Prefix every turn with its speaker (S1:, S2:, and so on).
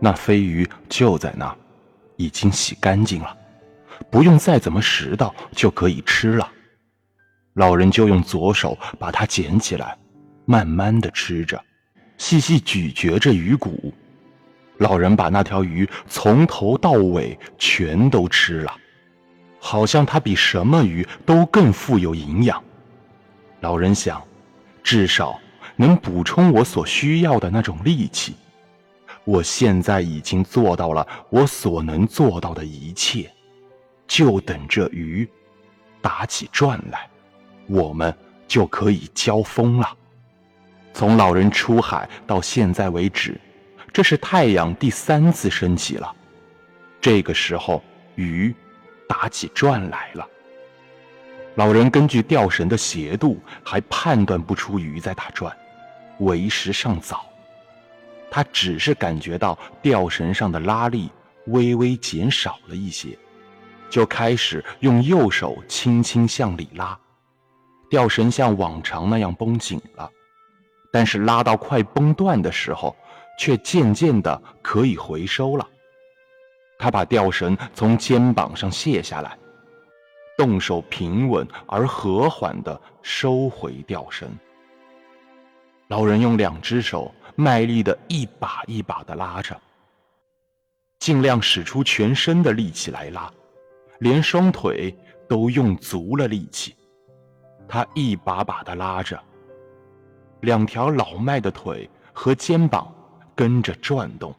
S1: 那飞鱼就在那，已经洗干净了，不用再怎么拾到就可以吃了。老人就用左手把它捡起来，慢慢的吃着，细细咀嚼着鱼骨。老人把那条鱼从头到尾全都吃了，好像它比什么鱼都更富有营养。老人想，至少能补充我所需要的那种力气。我现在已经做到了我所能做到的一切，就等着鱼打起转来，我们就可以交锋了。从老人出海到现在为止，这是太阳第三次升起了。这个时候，鱼打起转来了。老人根据钓绳的斜度，还判断不出鱼在打转，为时尚早。他只是感觉到钓绳上的拉力微微减少了一些，就开始用右手轻轻向里拉，钓绳像往常那样绷紧了，但是拉到快崩断的时候，却渐渐的可以回收了。他把钓绳从肩膀上卸下来，动手平稳而和缓地收回钓绳。老人用两只手。卖力的一把一把的拉着，尽量使出全身的力气来拉，连双腿都用足了力气。他一把把的拉着，两条老迈的腿和肩膀跟着转动。